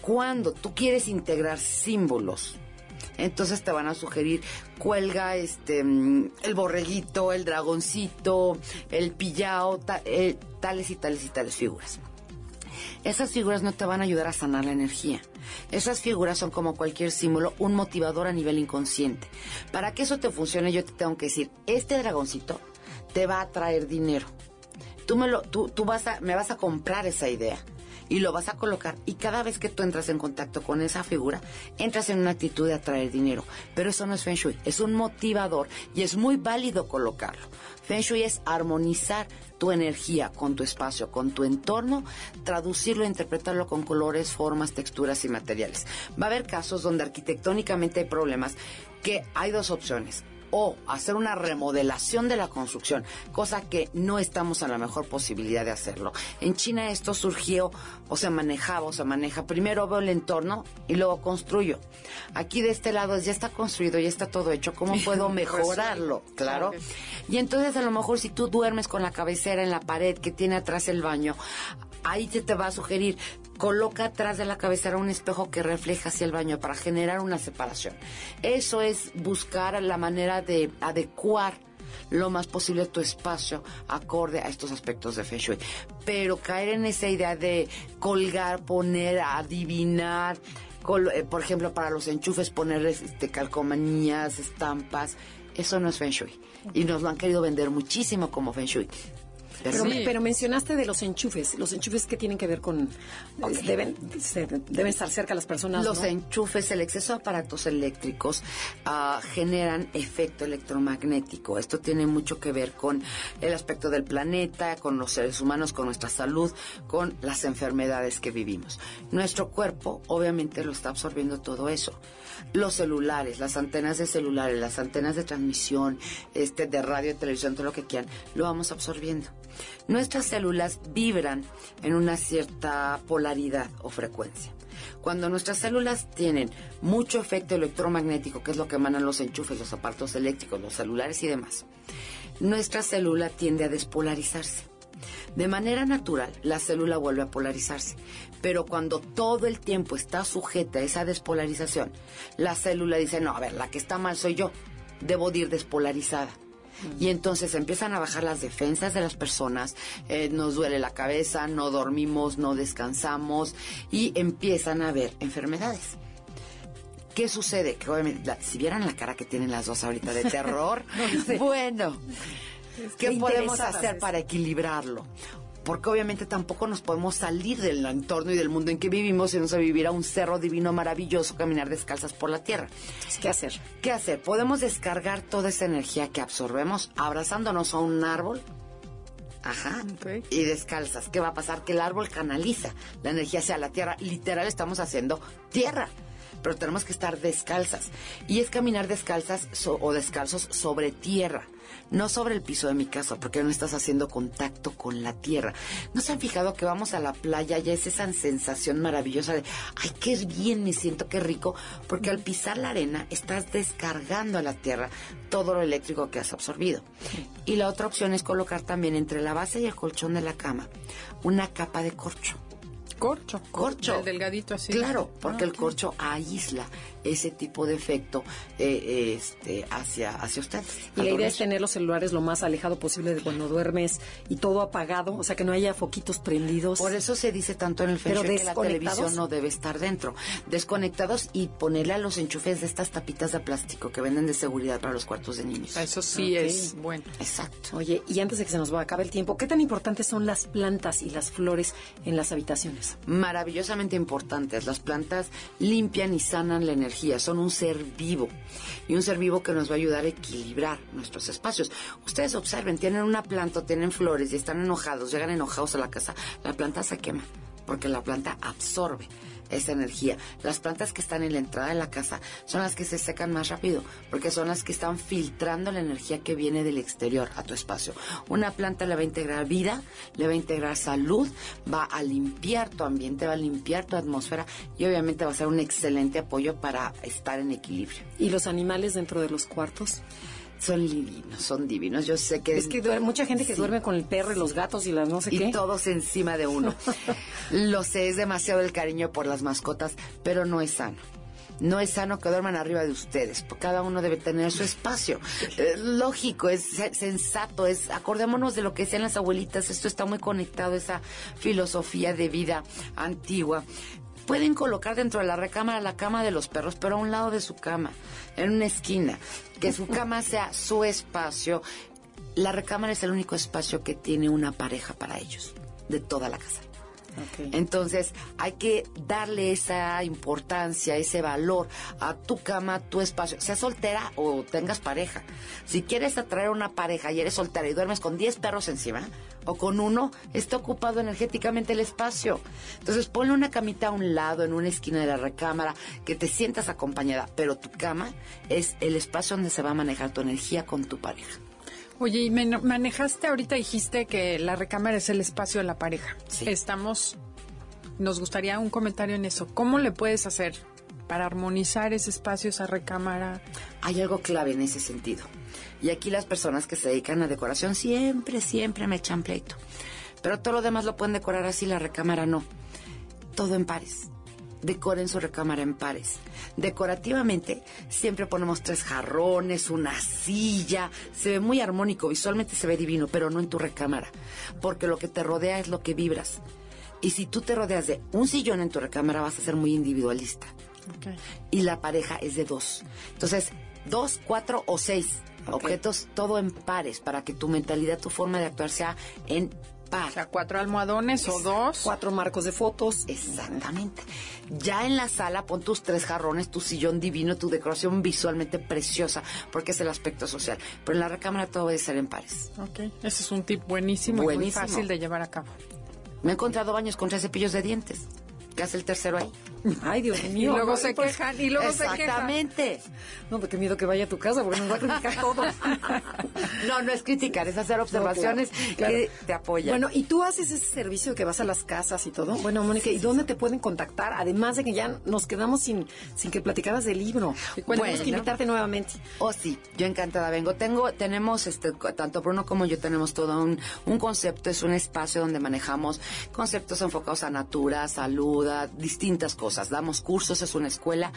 S3: Cuando tú quieres integrar símbolos, entonces te van a sugerir cuelga este el borreguito, el dragoncito, el pillao, eh, tales y tales y tales figuras. Esas figuras no te van a ayudar a sanar la energía. Esas figuras son como cualquier símbolo, un motivador a nivel inconsciente. Para que eso te funcione, yo te tengo que decir, este dragoncito te va a traer dinero. Tú me lo, tú, tú vas a, me vas a comprar esa idea y lo vas a colocar y cada vez que tú entras en contacto con esa figura, entras en una actitud de atraer dinero. Pero eso no es Feng Shui, es un motivador y es muy válido colocarlo. Feng Shui es armonizar tu energía con tu espacio, con tu entorno, traducirlo, interpretarlo con colores, formas, texturas y materiales. Va a haber casos donde arquitectónicamente hay problemas que hay dos opciones o hacer una remodelación de la construcción, cosa que no estamos en la mejor posibilidad de hacerlo. En China esto surgió o se manejaba o se maneja. Primero veo el entorno y luego construyo. Aquí de este lado ya está construido, ya está todo hecho. ¿Cómo [LAUGHS] puedo mejorarlo? Claro. Y entonces a lo mejor si tú duermes con la cabecera en la pared que tiene atrás el baño, ahí se te va a sugerir, coloca atrás de la cabecera un espejo que refleja hacia el baño para generar una separación. Eso es buscar la manera de adecuar lo más posible tu espacio acorde a estos aspectos de Feng Shui. Pero caer en esa idea de colgar, poner, adivinar, eh, por ejemplo, para los enchufes ponerles este, calcomanías, estampas, eso no es Feng Shui. Y nos lo han querido vender muchísimo como Feng Shui.
S1: Pero, mencionaste de los enchufes. ¿Los enchufes que tienen que ver con...? Deben, deben estar cerca las personas,
S3: Los enchufes, el exceso de aparatos eléctricos ah, generan efecto electromagnético. Esto tiene mucho que ver con el aspecto del planeta, con los seres humanos, con nuestra salud, con las enfermedades que vivimos. Nuestro cuerpo, obviamente, lo está absorbiendo todo eso los celulares, las antenas de celulares, las antenas de transmisión, este, de radio, televisión, todo lo que quieran, lo vamos absorbiendo. Nuestras células vibran en una cierta polaridad o frecuencia. Cuando nuestras células tienen mucho efecto electromagnético, que es lo que emanan los enchufes, los aparatos eléctricos, los celulares y demás, nuestra célula tiende a despolarizarse. De manera natural, la célula vuelve a polarizarse, pero cuando todo el tiempo está sujeta a esa despolarización, la célula dice, no, a ver, la que está mal soy yo, debo de ir despolarizada. Y entonces empiezan a bajar las defensas de las personas, eh, nos duele la cabeza, no dormimos, no descansamos y empiezan a haber enfermedades. ¿Qué sucede? Que obviamente, si vieran la cara que tienen las dos ahorita de terror, [LAUGHS] bueno, ¿qué podemos hacer para equilibrarlo? Porque obviamente tampoco nos podemos salir del entorno y del mundo en que vivimos y nos a vivir a un cerro divino maravilloso, caminar descalzas por la tierra.
S1: ¿Qué hacer?
S3: ¿Qué hacer? Podemos descargar toda esa energía que absorbemos abrazándonos a un árbol. Ajá. Y descalzas. ¿Qué va a pasar? Que el árbol canaliza la energía hacia la tierra. Literal estamos haciendo tierra pero tenemos que estar descalzas. Y es caminar descalzas o descalzos sobre tierra no sobre el piso de mi casa, porque no estás haciendo contacto con la tierra. ¿No se han fijado que vamos a la playa y es esa sensación maravillosa de, ay, qué bien me siento, qué rico? Porque al pisar la arena estás descargando a la tierra todo lo eléctrico que has absorbido. Y la otra opción es colocar también entre la base y el colchón de la cama una capa de corcho.
S2: Corcho.
S3: Corcho.
S2: El delgadito así.
S3: Claro, porque ah, el corcho aísla ese tipo de efecto eh, este, hacia, hacia usted.
S1: Y la idea es tener los celulares lo más alejado posible de cuando duermes y todo apagado, o sea, que no haya foquitos prendidos.
S3: Por eso se dice tanto en el Feng que la televisión no debe estar dentro. Desconectados y ponerle a los enchufes de estas tapitas de plástico que venden de seguridad para los cuartos de niños.
S2: Eso sí es bueno.
S3: Exacto.
S1: Oye, y antes de que se nos acabe el tiempo, ¿qué tan importantes son las plantas y las flores en las habitaciones?
S3: Maravillosamente importantes. Las plantas limpian y sanan la energía son un ser vivo y un ser vivo que nos va a ayudar a equilibrar nuestros espacios. Ustedes observen, tienen una planta, tienen flores y están enojados, llegan enojados a la casa, la planta se quema porque la planta absorbe esa energía. Las plantas que están en la entrada de la casa son las que se secan más rápido, porque son las que están filtrando la energía que viene del exterior a tu espacio. Una planta le va a integrar vida, le va a integrar salud, va a limpiar tu ambiente, va a limpiar tu atmósfera y obviamente va a ser un excelente apoyo para estar en equilibrio.
S1: ¿Y los animales dentro de los cuartos?
S3: Son divinos, son divinos. Yo sé que...
S1: Es que duerme, mucha gente que duerme con el perro y los gatos y las no sé qué.
S3: Y todos encima de uno. [LAUGHS] Lo sé, es demasiado el cariño por las mascotas, pero no es sano. No es sano que duerman arriba de ustedes. Cada uno debe tener su espacio. Eh, lógico, es sensato, es acordémonos de lo que decían las abuelitas. Esto está muy conectado a esa filosofía de vida antigua pueden colocar dentro de la recámara la cama de los perros, pero a un lado de su cama, en una esquina, que su cama [LAUGHS] sea su espacio. La recámara es el único espacio que tiene una pareja para ellos, de toda la casa. Entonces hay que darle esa importancia, ese valor a tu cama, tu espacio, sea soltera o tengas pareja. Si quieres atraer una pareja y eres soltera y duermes con 10 perros encima o con uno, está ocupado energéticamente el espacio. Entonces ponle una camita a un lado, en una esquina de la recámara, que te sientas acompañada, pero tu cama es el espacio donde se va a manejar tu energía con tu pareja.
S2: Oye, y me manejaste ahorita, dijiste que la recámara es el espacio de la pareja. Sí. Estamos, nos gustaría un comentario en eso. ¿Cómo le puedes hacer para armonizar ese espacio, esa recámara?
S3: Hay algo clave en ese sentido. Y aquí las personas que se dedican a decoración siempre, siempre me echan pleito. Pero todo lo demás lo pueden decorar así, la recámara no. Todo en pares decoren su recámara en pares. Decorativamente siempre ponemos tres jarrones, una silla, se ve muy armónico, visualmente se ve divino, pero no en tu recámara, porque lo que te rodea es lo que vibras. Y si tú te rodeas de un sillón en tu recámara vas a ser muy individualista. Y la pareja es de dos. Entonces, dos, cuatro o seis objetos, todo en pares, para que tu mentalidad, tu forma de actuar sea en
S2: o sea, cuatro almohadones o dos.
S1: Cuatro marcos de fotos.
S3: Exactamente. Ya en la sala pon tus tres jarrones, tu sillón divino, tu decoración visualmente preciosa, porque es el aspecto social. Pero en la recámara todo debe ser en pares.
S2: Ok, ese es un tip buenísimo, y muy fácil de llevar a cabo.
S3: Me he encontrado baños con tres cepillos de dientes. ¿Qué hace el tercero ahí?
S1: Ay, Dios [LAUGHS] mío.
S2: Y luego se
S1: pues,
S2: quejan, y luego se quejan.
S3: Exactamente.
S1: No, porque miedo que vaya a tu casa porque nos va a criticar todo. [LAUGHS]
S3: No, no es criticar, es hacer observaciones
S1: No, claro, claro.
S3: que te apoyan.
S1: Bueno, y tú haces ese servicio que vas a las casas y todo. Bueno, Mónica, ¿y dónde te pueden contactar? Además de que ya nos quedamos sin, sin que platicaras del libro. Tenemos
S3: Bueno.
S1: que invitarte nuevamente.
S3: Oh, sí, yo encantada vengo. Tengo, tenemos, este, tanto Bruno como yo tenemos todo un, un concepto, es un espacio donde manejamos conceptos enfocados a natura, salud, a distintas cosas. Damos cursos, es una escuela.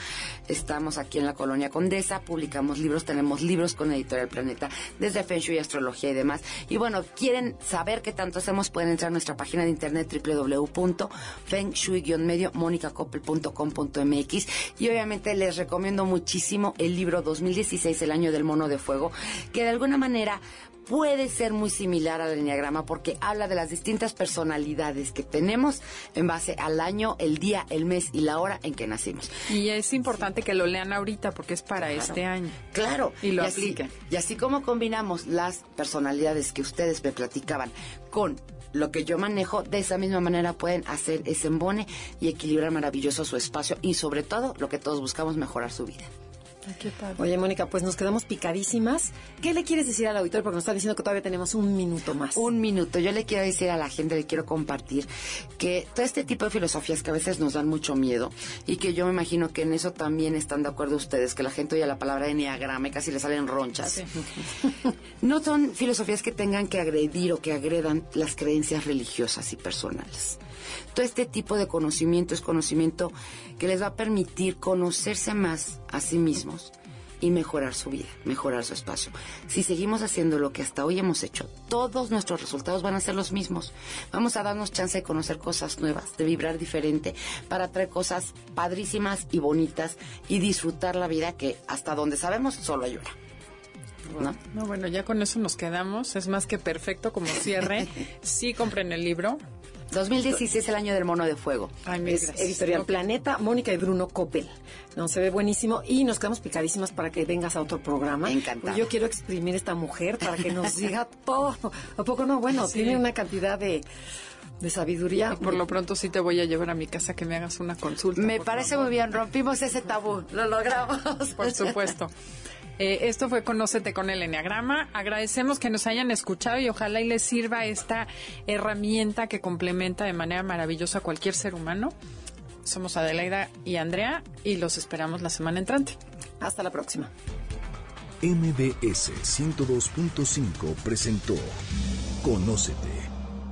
S3: Estamos aquí en la colonia Condesa, publicamos libros, tenemos libros con Editorial Planeta, desde Feng Shui, astrología y demás. Y bueno, quieren saber qué tanto hacemos, pueden entrar a nuestra página de internet www.fengshui-medio monicacoppel.com.mx y obviamente les recomiendo muchísimo el libro 2016, El año del mono de fuego, que de alguna manera puede ser muy similar al enneagrama porque habla de las distintas personalidades que tenemos en base al año, el día, el mes y la hora en que nacimos.
S2: Y es importante que lo lean ahorita porque es para este año.
S3: Claro.
S2: Y lo
S3: así,
S2: apliquen.
S3: y así como combinamos las personalidades que ustedes me platicaban con lo que yo manejo, de esa misma manera pueden hacer ese embone y equilibrar maravilloso su espacio y sobre todo lo que todos buscamos, mejorar su vida.
S1: Oye, Mónica, pues nos quedamos picadísimas. ¿Qué le quieres decir al auditor? Porque nos está diciendo que todavía tenemos un minuto más.
S3: Un minuto. Yo le quiero decir a la gente, le quiero compartir que todo este tipo de filosofías que a veces nos dan mucho miedo y que yo me imagino que en eso también están de acuerdo ustedes, que la gente oye la palabra enneagrama y casi le salen ronchas. [LAUGHS] No son filosofías que tengan que agredir o que agredan las creencias religiosas y personales. Todo este tipo de conocimiento es conocimiento que les va a permitir conocerse más a sí mismos y mejorar su vida, mejorar su espacio. Si seguimos haciendo lo que hasta hoy hemos hecho, todos nuestros resultados van a ser los mismos. Vamos a darnos chance de conocer cosas nuevas, de vibrar diferente, para traer cosas padrísimas y bonitas y disfrutar la vida que hasta donde sabemos solo hay una. ¿No?
S2: No, bueno, ya con eso nos quedamos. Es más que perfecto como cierre. [LAUGHS] sí, compren el libro.
S3: 2016 es el año del mono de fuego.
S2: Ay, mil
S1: Es
S2: gracias.
S1: Editorial. Planeta, Mónica y Bruno Coppel. No, se ve buenísimo y nos quedamos picadísimas para que vengas a otro programa.
S3: Encantada.
S1: Porque Yo quiero exprimir esta mujer para que nos [LAUGHS] diga todo. ¿A poco no? Bueno,
S2: Sí.
S1: tiene una cantidad de, de sabiduría.
S2: Y por lo pronto sí te voy a llevar a mi casa que me hagas una consulta.
S3: Me parece
S2: favor.
S3: muy bien, rompimos ese tabú, lo logramos.
S2: Por supuesto. [LAUGHS] Eh, esto fue Conócete con el Enneagrama. Agradecemos que nos hayan escuchado y ojalá y les sirva esta herramienta que complementa de manera maravillosa a cualquier ser humano. Somos Adelaida y Andrea y los esperamos la semana entrante.
S1: Hasta la próxima.
S4: MBS 102.5 presentó Conócete.